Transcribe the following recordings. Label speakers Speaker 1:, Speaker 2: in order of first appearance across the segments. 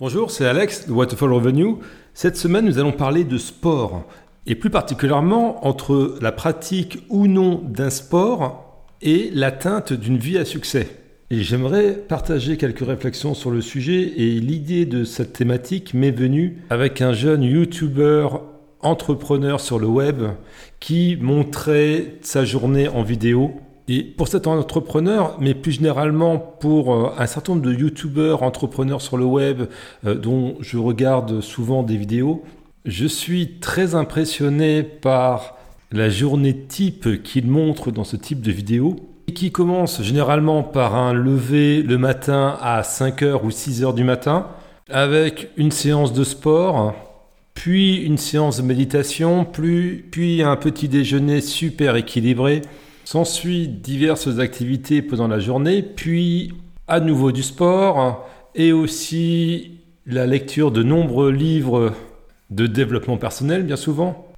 Speaker 1: Bonjour, c'est Alex de Waterfall Revenue. Cette semaine, nous allons parler de sport, et plus particulièrement entre la pratique ou non d'un sport et l'atteinte d'une vie à succès. Et j'aimerais partager quelques réflexions sur le sujet, et l'idée de cette thématique m'est venue avec un jeune YouTuber entrepreneur sur le web qui montrait sa journée en vidéo et pour cet entrepreneur, mais plus généralement pour euh, un certain nombre de youtubeurs, entrepreneurs sur le web, euh, dont je regarde souvent des vidéos, je suis très impressionné par la journée type qu'il montre dans ce type de vidéo, qui commence généralement par un lever le matin à 5h ou 6h du matin, avec une séance de sport, puis une séance de méditation, puis un petit déjeuner super équilibré, S'ensuit diverses activités pendant la journée, puis à nouveau du sport et aussi la lecture de nombreux livres de développement personnel, bien souvent.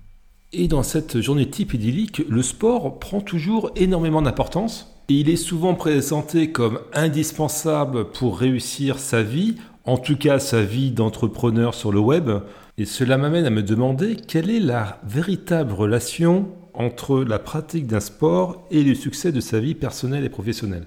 Speaker 1: Et dans cette journée type idyllique, le sport prend toujours énormément d'importance et il est souvent présenté comme indispensable pour réussir sa vie, en tout cas sa vie d'entrepreneur sur le web. Et cela m'amène à me demander quelle est la véritable relation entre la pratique d'un sport et le succès de sa vie personnelle et professionnelle.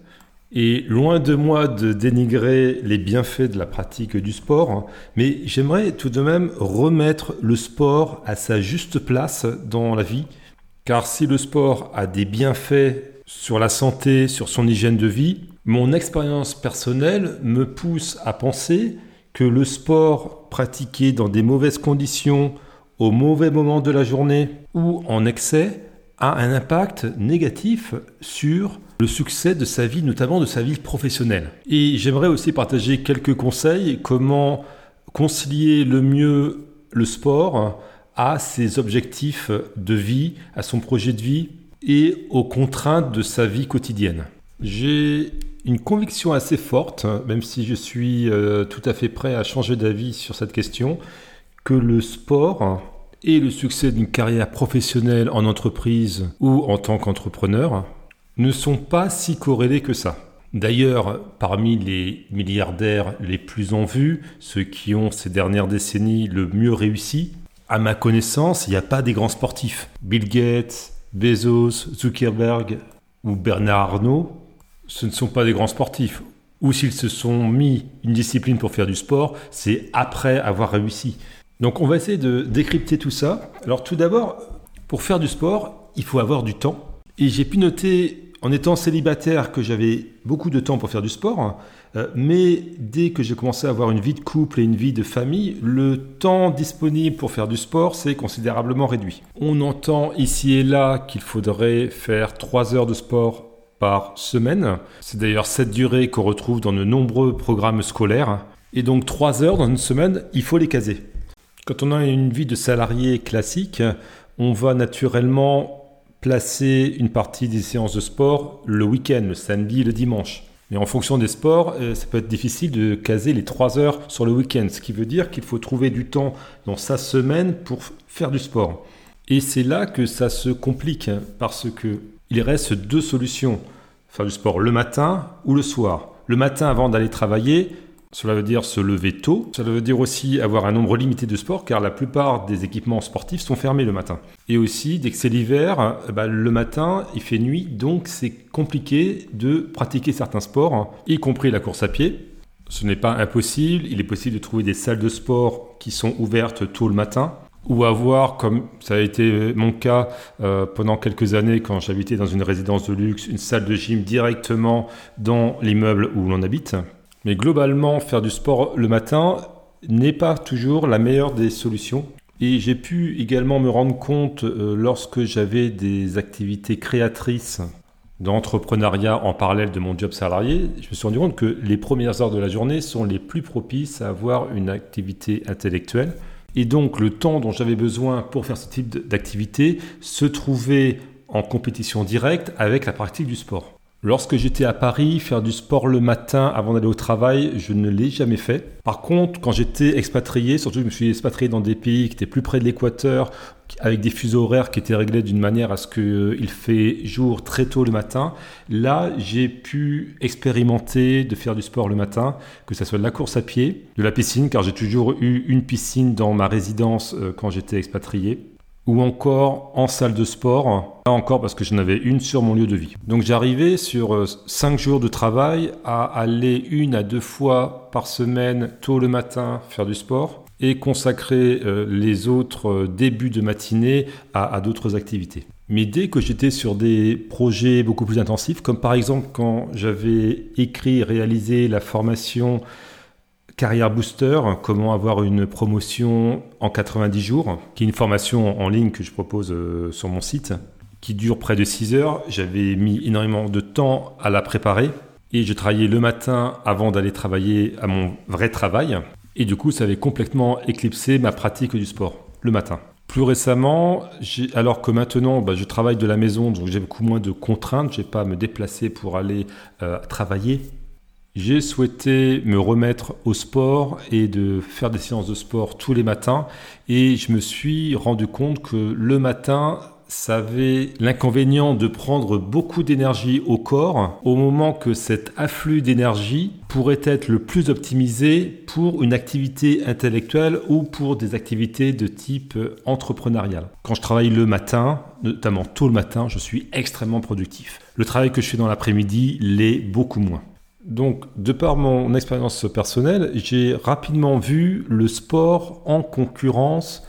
Speaker 1: Et loin de moi de dénigrer les bienfaits de la pratique du sport, mais j'aimerais tout de même remettre le sport à sa juste place dans la vie, car si le sport a des bienfaits sur la santé, sur son hygiène de vie, mon expérience personnelle me pousse à penser que le sport pratiqué dans des mauvaises conditions, au mauvais moment de la journée ou en excès a un impact négatif sur le succès de sa vie, notamment de sa vie professionnelle. Et j'aimerais aussi partager quelques conseils comment concilier le mieux le sport à ses objectifs de vie, à son projet de vie et aux contraintes de sa vie quotidienne. J'ai une conviction assez forte, même si je suis euh, tout à fait prêt à changer d'avis sur cette question, que le sport et le succès d'une carrière professionnelle en entreprise ou en tant qu'entrepreneur ne sont pas si corrélés que ça. D'ailleurs, parmi les milliardaires les plus en vue, ceux qui ont ces dernières décennies le mieux réussi, à ma connaissance, il n'y a pas des grands sportifs. Bill Gates, Bezos, Zuckerberg ou Bernard Arnault, ce ne sont pas des grands sportifs. Ou s'ils se sont mis une discipline pour faire du sport, c'est après avoir réussi. Donc on va essayer de décrypter tout ça. Alors tout d'abord, pour faire du sport, il faut avoir du temps. Et j'ai pu noter en étant célibataire que j'avais beaucoup de temps pour faire du sport, euh, mais dès que j'ai commencé à avoir une vie de couple et une vie de famille, le temps disponible pour faire du sport s'est considérablement réduit. On entend ici et là qu'il faudrait faire 3 heures de sport par semaine. C'est d'ailleurs cette durée qu'on retrouve dans de nombreux programmes scolaires. Et donc 3 heures dans une semaine, il faut les caser. Quand on a une vie de salarié classique, on va naturellement placer une partie des séances de sport le week-end, le samedi, le dimanche. Mais en fonction des sports, euh, ça peut être difficile de caser les 3 heures sur le week-end, ce qui veut dire qu'il faut trouver du temps dans sa semaine pour faire du sport. Et c'est là que ça se complique, parce que il reste deux solutions. Faire du sport le matin ou le soir. Le matin avant d'aller travailler, cela veut dire se lever tôt. Cela veut dire aussi avoir un nombre limité de sports car la plupart des équipements sportifs sont fermés le matin. Et aussi, dès que c'est l'hiver, eh ben, le matin, il fait nuit, donc c'est compliqué de pratiquer certains sports, y compris la course à pied. Ce n'est pas impossible, il est possible de trouver des salles de sport qui sont ouvertes tôt le matin ou avoir, comme ça a été mon cas euh, pendant quelques années quand j'habitais dans une résidence de luxe, une salle de gym directement dans l'immeuble où l'on habite. Mais globalement, faire du sport le matin n'est pas toujours la meilleure des solutions. Et j'ai pu également me rendre compte euh, lorsque j'avais des activités créatrices d'entrepreneuriat en parallèle de mon job salarié, je me suis rendu compte que les premières heures de la journée sont les plus propices à avoir une activité intellectuelle. Et donc le temps dont j'avais besoin pour faire ce type d'activité se trouvait en compétition directe avec la pratique du sport. Lorsque j'étais à Paris, faire du sport le matin avant d'aller au travail, je ne l'ai jamais fait. Par contre, quand j'étais expatrié, surtout que je me suis expatrié dans des pays qui étaient plus près de l'équateur, avec des fuseaux horaires qui étaient réglés d'une manière à ce qu'il euh, fait jour très tôt le matin, là, j'ai pu expérimenter de faire du sport le matin, que ce soit de la course à pied, de la piscine, car j'ai toujours eu une piscine dans ma résidence euh, quand j'étais expatrié ou encore en salle de sport, là encore parce que j'en avais une sur mon lieu de vie. Donc j'arrivais sur 5 euh, jours de travail à aller une à deux fois par semaine tôt le matin faire du sport et consacrer euh, les autres euh, débuts de matinée à, d'autres activités. Mais dès que j'étais sur des projets beaucoup plus intensifs, comme par exemple quand j'avais écrit et réalisé la formation Carrière Booster, comment avoir une promotion en 90 jours, qui est une formation en ligne que je propose euh, sur mon site, qui dure près de 6 heures. J'avais mis énormément de temps à la préparer et je travaillais le matin avant d'aller travailler à mon vrai travail. Et du coup, ça avait complètement éclipsé ma pratique du sport le matin. Plus récemment, alors que maintenant bah, je travaille de la maison, donc j'ai beaucoup moins de contraintes, je n'ai pas à me déplacer pour aller euh, travailler j'ai souhaité me remettre au sport et de faire des séances de sport tous les matins et je me suis rendu compte que le matin, ça avait l'inconvénient de prendre beaucoup d'énergie au corps au moment que cet afflux d'énergie pourrait être le plus optimisé pour une activité intellectuelle ou pour des activités de type entrepreneurial. Quand je travaille le matin, notamment tôt le matin, je suis extrêmement productif. Le travail que je fais dans l'après-midi l'est beaucoup moins. Donc, de par mon expérience personnelle, j'ai rapidement vu le sport en concurrence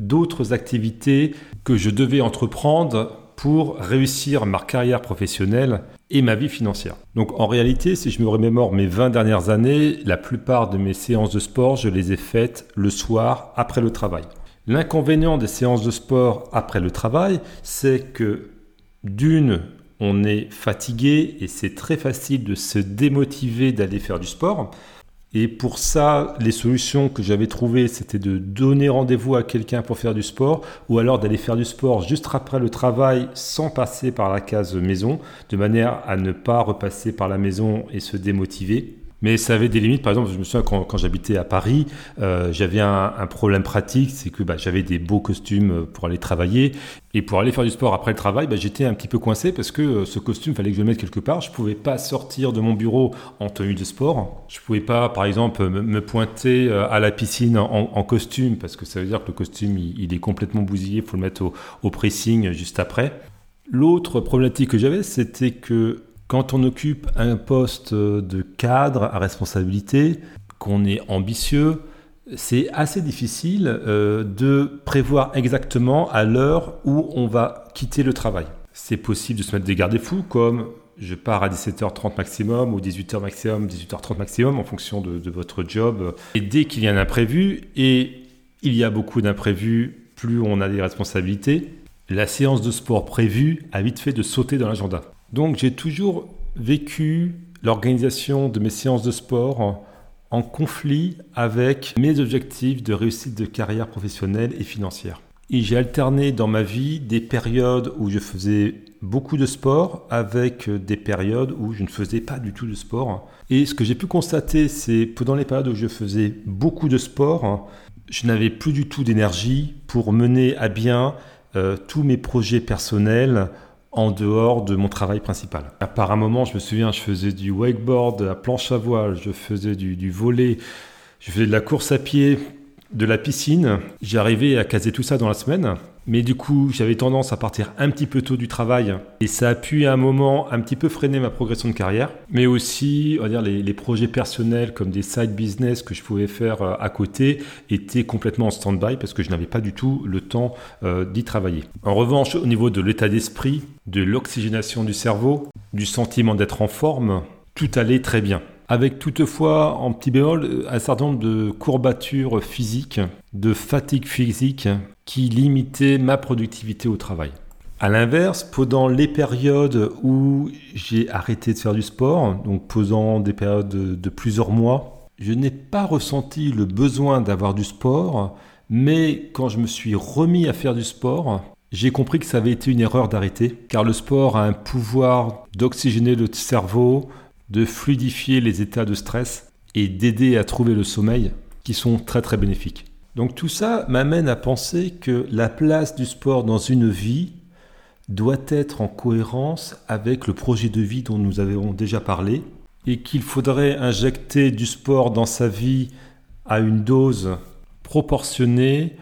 Speaker 1: d'autres activités que je devais entreprendre pour réussir ma carrière professionnelle et ma vie financière. Donc en réalité, si je me remémore mes 20 dernières années, la plupart de mes séances de sport, je les ai faites le soir après le travail. L'inconvénient des séances de sport après le travail, c'est que d'une, on est fatigué et c'est très facile de se démotiver d'aller faire du sport. Et pour ça, les solutions que j'avais trouvées, c'était de donner rendez-vous à quelqu'un pour faire du sport, ou alors d'aller faire du sport juste après le travail sans passer par la case maison, de manière à ne pas repasser par la maison et se démotiver. Mais ça avait des limites. Par exemple, je me souviens quand, j'habitais à Paris, euh, j'avais un, problème pratique, c'est que bah, j'avais des beaux costumes pour aller travailler. Et pour aller faire du sport après le travail, bah, j'étais un petit peu coincé parce que euh, ce costume, fallait que je le mette quelque part. Je pouvais pas sortir de mon bureau en tenue de sport. Je pouvais pas, par exemple, me, pointer euh, à la piscine en, costume parce que ça veut dire que le costume, il, est complètement bousillé. Il faut le mettre au pressing juste après. L'autre problématique que j'avais, c'était que quand on occupe un poste de cadre à responsabilité, qu'on est ambitieux, c'est assez difficile euh, de prévoir exactement à l'heure où on va quitter le travail. C'est possible de se mettre des garde-fous comme je pars à 17h30 maximum ou 18h maximum, 18h30 maximum en fonction de, de votre job. Et dès qu'il y a un imprévu, et il y a beaucoup d'imprévus, plus on a des responsabilités, la séance de sport prévue a vite fait de sauter dans l'agenda. Donc j'ai toujours vécu l'organisation de mes séances de sport en, conflit avec mes objectifs de réussite de carrière professionnelle et financière. Et j'ai alterné dans ma vie des périodes où je faisais beaucoup de sport avec des périodes où je ne faisais pas du tout de sport. Et ce que j'ai pu constater, c'est pendant les périodes où je faisais beaucoup de sport, je n'avais plus du tout d'énergie pour mener à bien euh, tous mes projets personnels en dehors de mon travail principal. Par un moment, je me souviens, je faisais du wakeboard, la planche à voile, je faisais du, du volet, je faisais de la course à pied, de la piscine. J'arrivais à caser tout ça dans la semaine. Mais du coup, j'avais tendance à partir un petit peu tôt du travail et ça a pu à un moment un petit peu freiner ma progression de carrière. Mais aussi, on va dire, les, projets personnels comme des side business que je pouvais faire euh, à côté étaient complètement en stand-by parce que je n'avais pas du tout le temps euh, d'y travailler. En revanche, au niveau de l'état d'esprit, de l'oxygénation du cerveau, du sentiment d'être en forme, tout allait très bien avec toutefois en petit bémol un certain nombre de courbatures physiques, de fatigue physique qui limitaient ma productivité au travail. A l'inverse, pendant les périodes où j'ai arrêté de faire du sport, donc posant des périodes de, plusieurs mois, je n'ai pas ressenti le besoin d'avoir du sport, mais quand je me suis remis à faire du sport, j'ai compris que ça avait été une erreur d'arrêter, car le sport a un pouvoir d'oxygéner le cerveau, de fluidifier les états de stress et d'aider à trouver le sommeil, qui sont très très bénéfiques. Donc tout ça m'amène à penser que la place du sport dans une vie doit être en cohérence avec le projet de vie dont nous avons déjà parlé, et qu'il faudrait injecter du sport dans sa vie à une dose proportionnée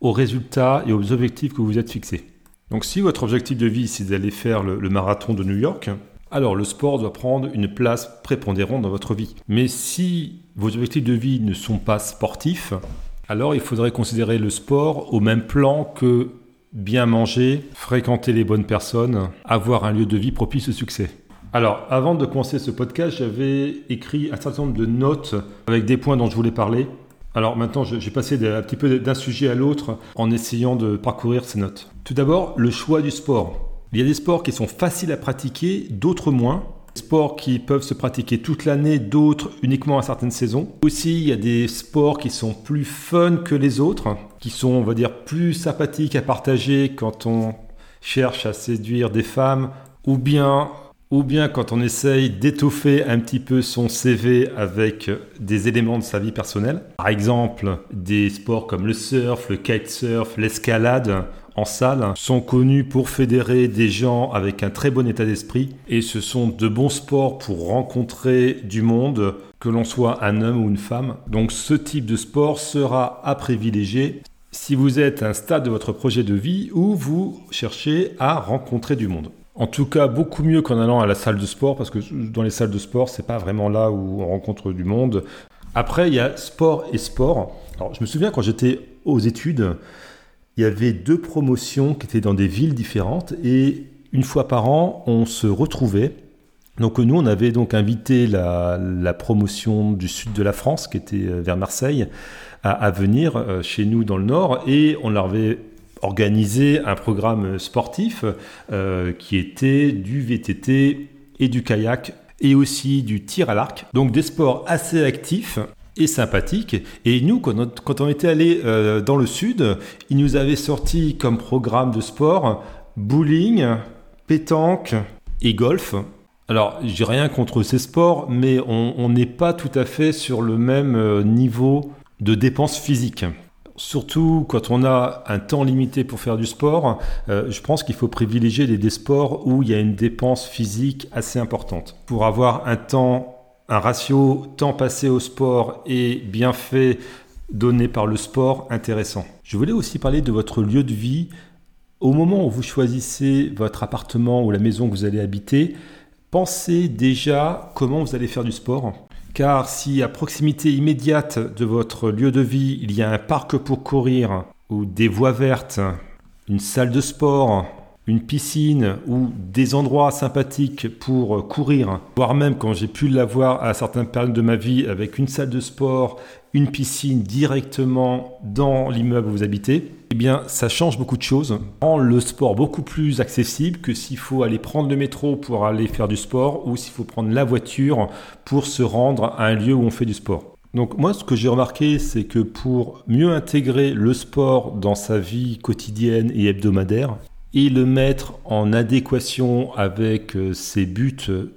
Speaker 1: aux résultats et aux objectifs que vous êtes fixés. Donc si votre objectif de vie c'est d'aller faire le, marathon de New York, alors le sport doit prendre une place prépondérante dans votre vie. Mais si vos objectifs de vie ne sont pas sportifs, alors il faudrait considérer le sport au même plan que bien manger, fréquenter les bonnes personnes, avoir un lieu de vie propice au succès. Alors, avant de commencer ce podcast, j'avais écrit un certain nombre de notes avec des points dont je voulais parler. Alors maintenant, j'ai passé un petit peu d'un sujet à l'autre en essayant de parcourir ces notes. Tout d'abord, le choix du sport. Il y a des sports qui sont faciles à pratiquer, d'autres moins. Des sports qui peuvent se pratiquer toute l'année, d'autres uniquement à certaines saisons. Aussi, il y a des sports qui sont plus fun que les autres, qui sont, on va dire, plus sympathiques à partager quand on cherche à séduire des femmes, ou bien ou bien quand on essaye d'étoffer un petit peu son CV avec des éléments de sa vie personnelle. Par exemple, des sports comme le surf, le kitesurf, l'escalade en salle sont connus pour fédérer des gens avec un très bon état d'esprit et ce sont de bons sports pour rencontrer du monde, que l'on soit un homme ou une femme. Donc ce type de sport sera à privilégier si vous êtes à un stade de votre projet de vie où vous cherchez à rencontrer du monde. En tout cas, beaucoup mieux qu'en allant à la salle de sport, parce que dans les salles de sport, c'est pas vraiment là où on rencontre du monde. Après, il y a sport et sport. Alors, je me souviens quand j'étais aux études, il y avait deux promotions qui étaient dans des villes différentes et une fois par an, on se retrouvait. Donc nous, on avait donc invité la, promotion du sud de la France, qui était euh, vers Marseille, à, venir euh, chez nous dans le nord, et on leur avait organisé un programme sportif euh, qui était du VTT et du kayak et aussi du tir à l'arc. Donc des sports assez actifs et sympathiques. Et nous, quand on, était allé euh, dans le sud, ils nous avaient sorti comme programme de sport bowling, pétanque et golf. Alors, j'ai rien contre ces sports, mais on n'est pas tout à fait sur le même euh, niveau de dépenses physiques. Surtout quand on a un temps limité pour faire du sport, euh, je pense qu'il faut privilégier des, sports où il y a une dépense physique assez importante. Pour avoir un temps, un ratio temps passé au sport et bienfait donné par le sport intéressant. Je voulais aussi parler de votre lieu de vie. Au moment où vous choisissez votre appartement ou la maison que vous allez habiter, pensez déjà comment vous allez faire du sport car si à proximité immédiate de votre lieu de vie, il y a un parc pour courir, ou des voies vertes, une salle de sport, une piscine ou des endroits sympathiques pour courir, voire même quand j'ai pu l'avoir à certaines périodes de ma vie avec une salle de sport, une piscine directement dans l'immeuble où vous habitez, eh bien ça change beaucoup de choses. Rend le sport beaucoup plus accessible que s'il faut aller prendre le métro pour aller faire du sport ou s'il faut prendre la voiture pour se rendre à un lieu où on fait du sport. Donc moi ce que j'ai remarqué c'est que pour mieux intégrer le sport dans sa vie quotidienne et hebdomadaire, et le mettre en adéquation avec euh, ses buts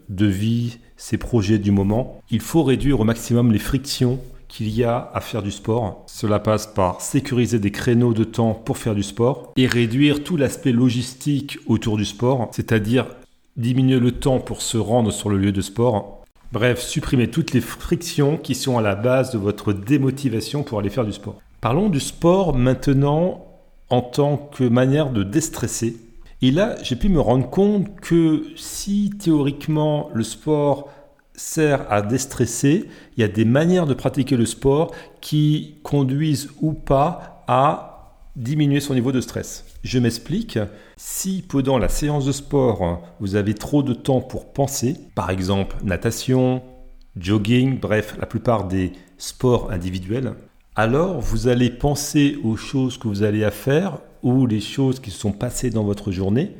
Speaker 1: de vie, ses projets du moment, il faut réduire au maximum les frictions qu'il y a à faire du sport. Cela passe par sécuriser des créneaux de temps pour faire du sport et réduire tout l'aspect logistique autour du sport, c'est-à-dire diminuer le temps pour se rendre sur le lieu de sport. Bref, supprimer toutes les frictions qui sont à la base de votre démotivation pour aller faire du sport. Parlons du sport maintenant en tant que manière de déstresser. Et là, j'ai pu me rendre compte que si théoriquement le sport sert à déstresser, il y a des manières de pratiquer le sport qui conduisent ou pas à diminuer son niveau de stress. Je m'explique. Si pendant la séance de sport, vous avez trop de temps pour penser, par exemple natation, jogging, bref, la plupart des sports individuels, alors vous allez penser aux choses que vous allez faire ou les choses qui sont passées dans votre journée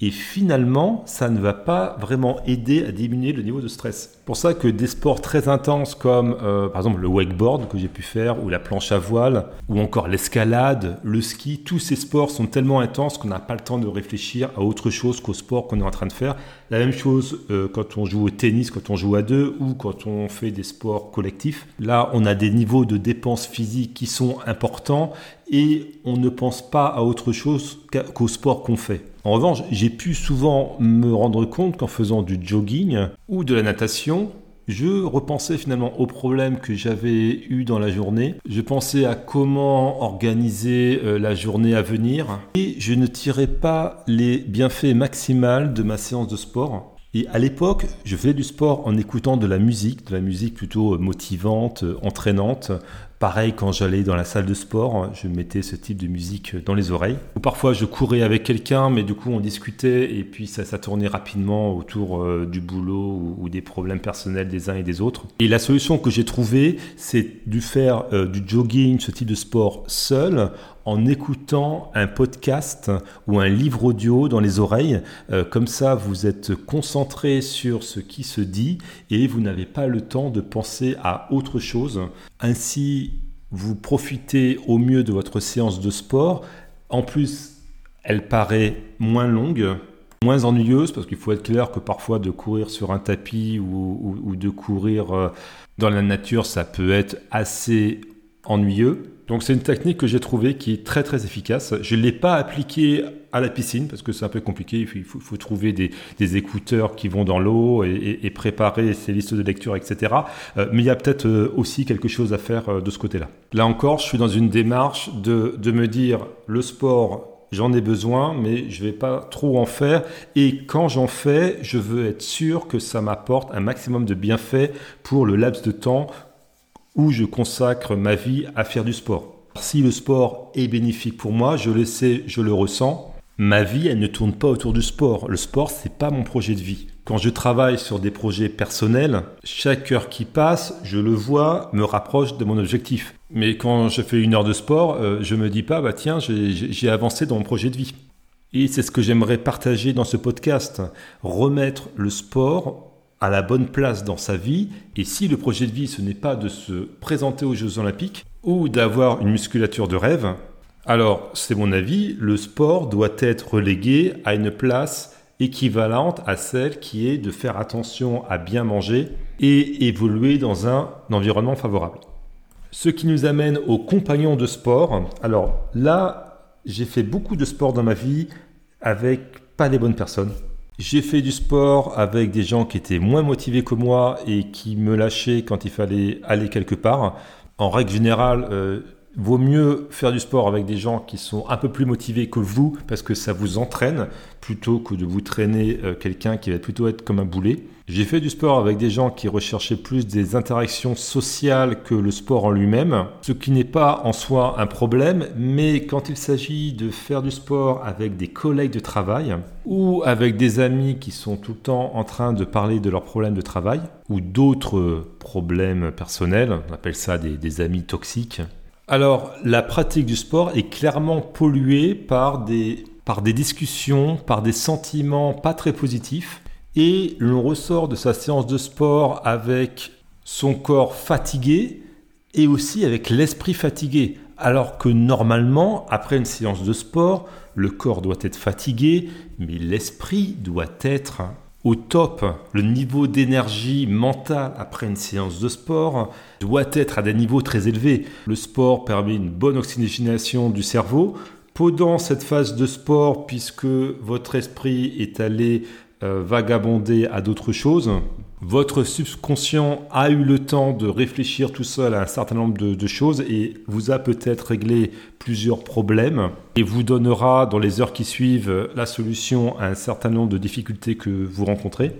Speaker 1: et finalement ça ne va pas vraiment aider à diminuer le niveau de stress. Pour ça que des sports très intenses comme euh, par exemple le wakeboard que j'ai pu faire, ou la planche à voile, ou encore l'escalade, le ski, tous ces sports sont tellement intenses qu'on n'a pas le temps de réfléchir à autre chose qu'au sport qu'on est en train de faire. La même chose euh, quand on joue au tennis, quand on joue à deux, ou quand on fait des sports collectifs. Là, on a des niveaux de dépenses physiques qui sont importants et on ne pense pas à autre chose qu'au sport qu'on fait. En revanche, j'ai pu souvent me rendre compte qu'en faisant du jogging ou de la natation, je repensais finalement aux problèmes que j'avais eu dans la journée. Je pensais à comment organiser euh, la journée à venir et je ne tirais pas les bienfaits maximaux de ma séance de sport. Et à l'époque, je faisais du sport en écoutant de la musique, de la musique plutôt motivante, entraînante, Pareil, quand j'allais dans la salle de sport, je mettais ce type de musique dans les oreilles. Ou parfois, je courais avec quelqu'un, mais du coup, on discutait et puis ça, tournait rapidement autour euh, du boulot ou, des problèmes personnels des uns et des autres. Et la solution que j'ai trouvée, c'est de faire euh, du jogging, ce type de sport seul, en écoutant un podcast ou un livre audio dans les oreilles. Euh, comme ça, vous êtes concentré sur ce qui se dit et vous n'avez pas le temps de penser à autre chose. Ainsi, vous profitez au mieux de votre séance de sport. En plus, elle paraît moins longue, moins ennuyeuse, parce qu'il faut être clair que parfois de courir sur un tapis ou de courir euh, dans la nature, ça peut être assez ennuyeux. Donc c'est une technique que j'ai trouvée qui est très très efficace. Je ne l'ai pas appliquée à la piscine parce que c'est un peu compliqué. Il faut, trouver des, écouteurs qui vont dans l'eau et, préparer ces listes de lecture, etc. Euh, mais il y a peut-être euh, aussi quelque chose à faire euh, de ce côté-là. Là encore, je suis dans une démarche de, de me dire le sport j'en ai besoin, mais je ne vais pas trop en faire. Et quand j'en fais, je veux être sûr que ça m'apporte un maximum de bienfaits pour le laps de temps où je consacre ma vie à faire du sport. Si le sport est bénéfique pour moi, je le sais, je le ressens. Ma vie, elle ne tourne pas autour du sport. Le sport, c'est pas mon projet de vie. Quand je travaille sur des projets personnels, chaque heure qui passe, je le vois, me rapproche de mon objectif. Mais quand je fais une heure de sport, euh, je me dis pas, bah tiens, j'ai avancé dans mon projet de vie. Et c'est ce que j'aimerais partager dans ce podcast. Remettre le sport à la bonne place dans sa vie. Et si le projet de vie, ce n'est pas de se présenter aux Jeux olympiques ou d'avoir une musculature de rêve, alors c'est mon avis, le sport doit être relégué à une place équivalente à celle qui est de faire attention à bien manger et évoluer dans un environnement favorable. Ce qui nous amène aux compagnons de sport. Alors là, j'ai fait beaucoup de sport dans ma vie avec pas les bonnes personnes. J'ai fait du sport avec des gens qui étaient moins motivés que moi et qui me lâchaient quand il fallait aller quelque part. En règle générale, euh, vaut mieux faire du sport avec des gens qui sont un peu plus motivés que vous parce que ça vous entraîne plutôt que de vous traîner euh, quelqu'un qui va plutôt être comme un boulet. J'ai fait du sport avec des gens qui recherchaient plus des interactions sociales que le sport en lui-même, ce qui n'est pas en soi un problème, mais quand il s'agit de faire du sport avec des collègues de travail ou avec des amis qui sont tout le temps en train de parler de leurs problèmes de travail ou d'autres problèmes personnels, on appelle ça des, des amis toxiques, alors la pratique du sport est clairement polluée par des, par des discussions, par des sentiments pas très positifs et l'on ressort de sa séance de sport avec son corps fatigué et aussi avec l'esprit fatigué. Alors que normalement, après une séance de sport, le corps doit être fatigué, mais l'esprit doit être au top. Le niveau d'énergie mentale après une séance de sport doit être à des niveaux très élevés. Le sport permet une bonne oxygénation du cerveau. Pendant cette phase de sport, puisque votre esprit est allé euh, vagabonder à d'autres choses. Votre subconscient a eu le temps de réfléchir tout seul à un certain nombre de, choses et vous a peut-être réglé plusieurs problèmes et vous donnera dans les heures qui suivent la solution à un certain nombre de difficultés que vous rencontrez.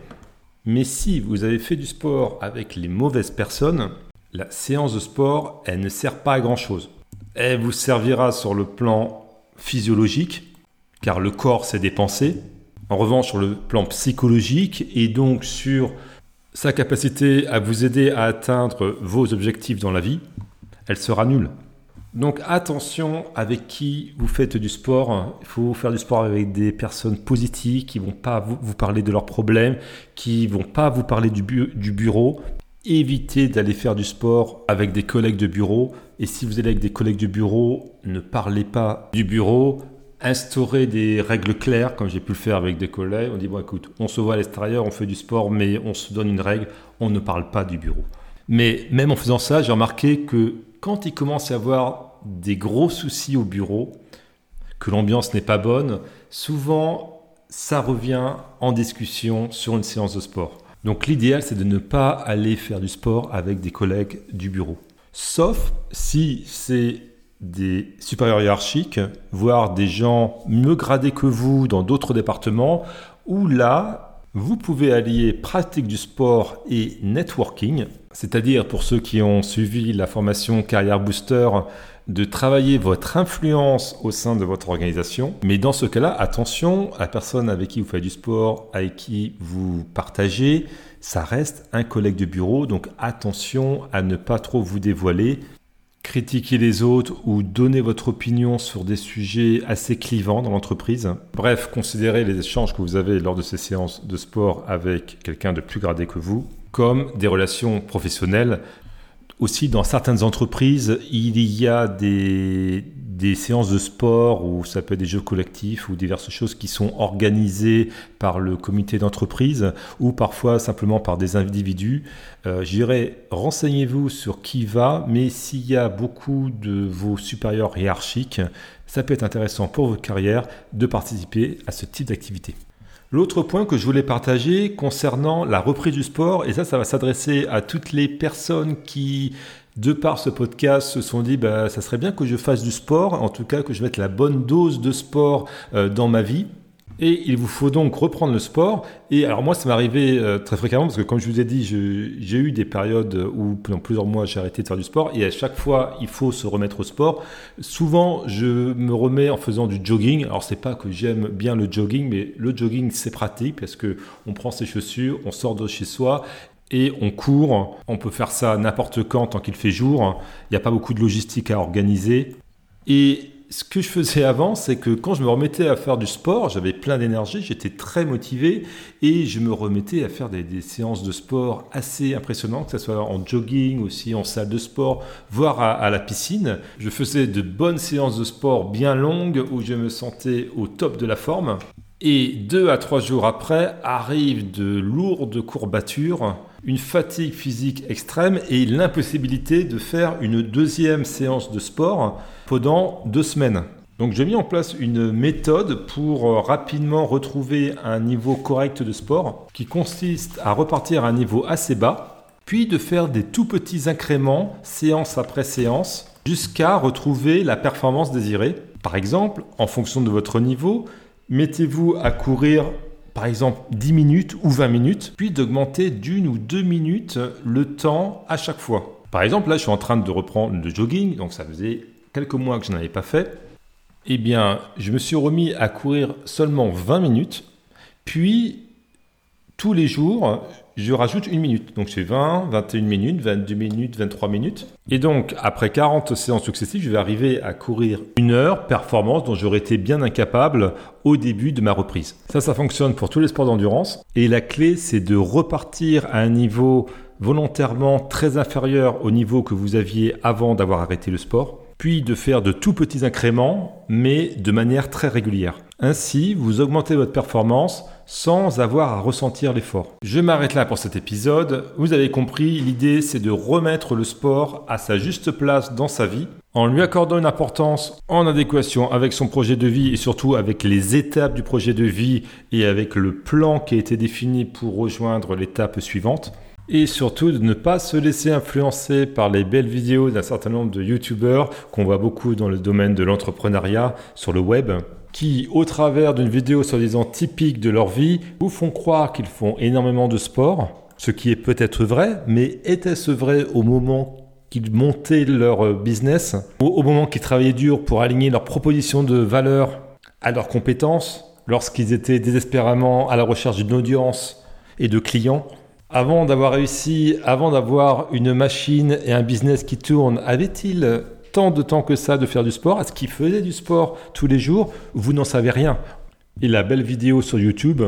Speaker 1: Mais si vous avez fait du sport avec les mauvaises personnes, la séance de sport, elle ne sert pas à grand-chose. Elle vous servira sur le plan physiologique, car le corps s'est dépensé, en revanche, sur le plan psychologique et donc sur sa capacité à vous aider à atteindre vos objectifs dans la vie, elle sera nulle. Donc attention avec qui vous faites du sport. Il faut faire du sport avec des personnes positives qui vont pas vous, parler de leurs problèmes, qui vont pas vous parler du, du bureau. Évitez d'aller faire du sport avec des collègues de bureau. Et si vous allez avec des collègues de bureau, ne parlez pas du bureau. Instaurez des règles claires, comme j'ai pu le faire avec des collègues. On dit, bon écoute, on se voit à l'extérieur, on fait du sport, mais on se donne une règle, on ne parle pas du bureau. Mais même en faisant ça, j'ai remarqué que quand il commence à y avoir des gros soucis au bureau, que l'ambiance n'est pas bonne, souvent ça revient en discussion sur une séance de sport. Donc l'idéal c'est de ne pas aller faire du sport avec des collègues du bureau. Sauf si c'est des supérieurs hiérarchiques, voire des gens mieux gradés que vous dans d'autres départements, où là, vous pouvez allier pratique du sport et networking, c'est-à-dire pour ceux qui ont suivi la formation Carrière Booster, de travailler votre influence au sein de votre organisation. Mais dans ce cas-là, attention, la personne avec qui vous faites du sport, avec qui vous partagez, ça reste un collègue de bureau, donc attention à ne pas trop vous dévoiler. Critiquer les autres ou donner votre opinion sur des sujets assez clivants dans l'entreprise. Bref, considérez les échanges que vous avez lors de ces séances de sport avec quelqu'un de plus gradé que vous comme des relations professionnelles aussi, dans certaines entreprises, il y a des, séances de sport ou ça peut être des jeux collectifs ou diverses choses qui sont organisées par le comité d'entreprise ou parfois simplement par des individus. Euh, J'irai renseignez-vous sur qui va, mais s'il y a beaucoup de vos supérieurs hiérarchiques, ça peut être intéressant pour votre carrière de participer à ce type d'activité. L'autre point que je voulais partager concernant la reprise du sport, et ça, ça va s'adresser à toutes les personnes qui, de par ce podcast, se sont dit, bah, ça serait bien que je fasse du sport, en tout cas que je mette la bonne dose de sport euh, dans ma vie. Et il vous faut donc reprendre le sport. Et alors moi, ça m'est arrivé euh, très fréquemment parce que comme je vous ai dit, j'ai eu des périodes où pendant plusieurs mois, j'ai arrêté de faire du sport. Et à chaque fois, il faut se remettre au sport. Souvent, je me remets en faisant du jogging. Alors c'est pas que j'aime bien le jogging, mais le jogging c'est pratique parce que on prend ses chaussures, on sort de chez soi et on court. On peut faire ça n'importe quand tant qu'il fait jour. Il n'y a pas beaucoup de logistique à organiser. Et ce que je faisais avant, c'est que quand je me remettais à faire du sport, j'avais plein d'énergie, j'étais très motivé et je me remettais à faire des, séances de sport assez impressionnantes, que ce soit en jogging, aussi en salle de sport, voire à, la piscine. Je faisais de bonnes séances de sport bien longues où je me sentais au top de la forme. Et deux à trois jours après arrivent de lourdes courbatures, une fatigue physique extrême et l'impossibilité de faire une deuxième séance de sport pendant deux semaines. Donc j'ai mis en place une méthode pour euh, rapidement retrouver un niveau correct de sport qui consiste à repartir à un niveau assez bas, puis de faire des tout petits incréments séance après séance jusqu'à retrouver la performance désirée. Par exemple, en fonction de votre niveau, mettez-vous à courir par exemple 10 minutes ou 20 minutes, puis d'augmenter d'une ou deux minutes le temps à chaque fois. Par exemple, là, je suis en train de reprendre le jogging, donc ça faisait quelques mois que je n'avais pas fait. Eh bien, je me suis remis à courir seulement 20 minutes, puis tous les jours, je rajoute une minute. Donc c'est 20, 21 minutes, 22 minutes, 23 minutes. Et donc après 40 séances successives, je vais arriver à courir une heure, performance dont j'aurais été bien incapable au début de ma reprise. Ça, ça fonctionne pour tous les sports d'endurance. Et la clé, c'est de repartir à un niveau volontairement très inférieur au niveau que vous aviez avant d'avoir arrêté le sport puis de faire de tout petits incréments, mais de manière très régulière. Ainsi, vous augmentez votre performance sans avoir à ressentir l'effort. Je m'arrête là pour cet épisode. Vous avez compris, l'idée c'est de remettre le sport à sa juste place dans sa vie en lui accordant une importance en adéquation avec son projet de vie et surtout avec les étapes du projet de vie et avec le plan qui a été défini pour rejoindre l'étape suivante. Et surtout de ne pas se laisser influencer par les belles vidéos d'un certain nombre de youtubeurs qu'on voit beaucoup dans le domaine de l'entrepreneuriat sur le web, qui, au travers d'une vidéo soi-disant typique de leur vie, vous font croire qu'ils font énormément de sport, ce qui est peut-être vrai, mais était-ce vrai au moment qu'ils montaient leur business, au moment qu'ils travaillaient dur pour aligner leurs propositions de valeur à leurs compétences, lorsqu'ils étaient désespérément à la recherche d'une audience et de clients avant d'avoir réussi, avant d'avoir une machine et un business qui tourne, avait-il tant de temps que ça de faire du sport Est-ce qu'ils faisaient du sport tous les jours Vous n'en savez rien. Et la belle vidéo sur YouTube,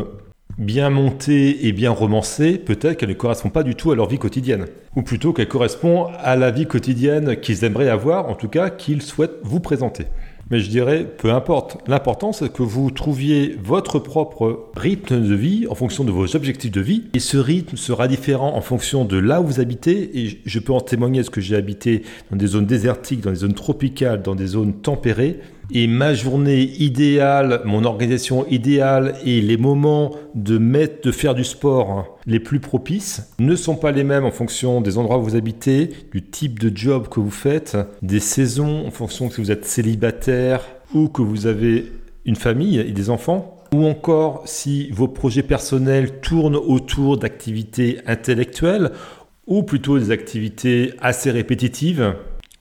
Speaker 1: bien montée et bien romancée, peut-être qu'elle ne correspond pas du tout à leur vie quotidienne. Ou plutôt qu'elle correspond à la vie quotidienne qu'ils aimeraient avoir, en tout cas qu'ils souhaitent vous présenter. Mais je dirais, peu importe. L'important, c'est que vous trouviez votre propre rythme de vie en fonction de vos objectifs de vie. Et ce rythme sera différent en fonction de là où vous habitez. Et je peux en témoigner parce que j'ai habité dans des zones désertiques, dans des zones tropicales, dans des zones tempérées. Et ma journée idéale, mon organisation idéale et les moments de mettre, de faire du sport les plus propices ne sont pas les mêmes en fonction des endroits où vous habitez, du type de job que vous faites, des saisons, en fonction si vous êtes célibataire ou que vous avez une famille et des enfants, ou encore si vos projets personnels tournent autour d'activités intellectuelles ou plutôt des activités assez répétitives.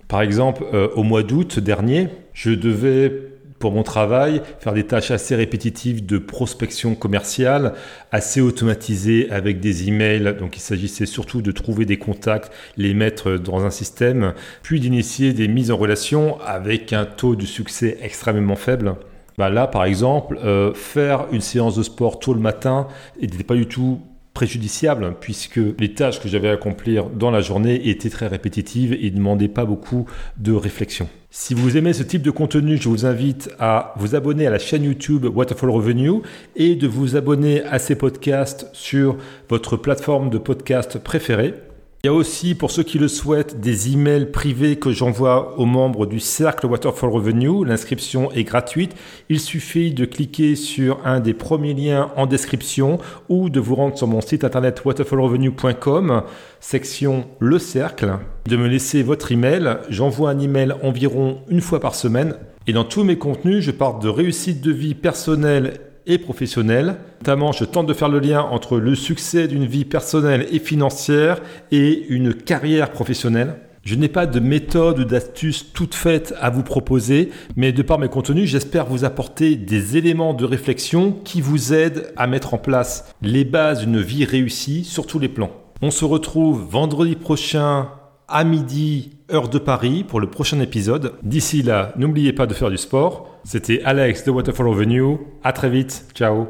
Speaker 1: Par exemple, euh, au mois d'août dernier, je devais, pour mon travail, faire des tâches assez répétitives de prospection commerciale, assez automatisées avec des emails. Donc il s'agissait surtout de trouver des contacts, les mettre dans un système, puis d'initier des mises en relation avec un taux de succès extrêmement faible. Bah là, par exemple, euh, faire une séance de sport tôt le matin n'était pas du tout préjudiciable puisque les tâches que j'avais à accomplir dans la journée étaient très répétitives et ne demandaient pas beaucoup de réflexion. Si vous aimez ce type de contenu, je vous invite à vous abonner à la chaîne YouTube Waterfall Revenue et de vous abonner à ces podcasts sur votre plateforme de podcast préférée. Il y a aussi, pour ceux qui le souhaitent, des emails privés que j'envoie aux membres du cercle Waterfall Revenue. L'inscription est gratuite. Il suffit de cliquer sur un des premiers liens en description ou de vous rendre sur mon site internet waterfallrevenue.com, section Le Cercle, de me laisser votre email. J'envoie un email environ une fois par semaine. Et dans tous mes contenus, je parle de réussite de vie personnelle et professionnelle. Notamment, je tente de faire le lien entre le succès d'une vie personnelle et financière et une carrière professionnelle. Je n'ai pas de méthode ou d'astuce toute faite à vous proposer, mais de par mes contenus, j'espère vous apporter des éléments de réflexion qui vous aident à mettre en place les bases d'une vie réussie sur tous les plans. On se retrouve vendredi prochain à midi, heure de Paris, pour le prochain épisode. D'ici là, n'oubliez pas de faire du sport. C'était Alex de Waterfall Avenue. À très vite. Ciao.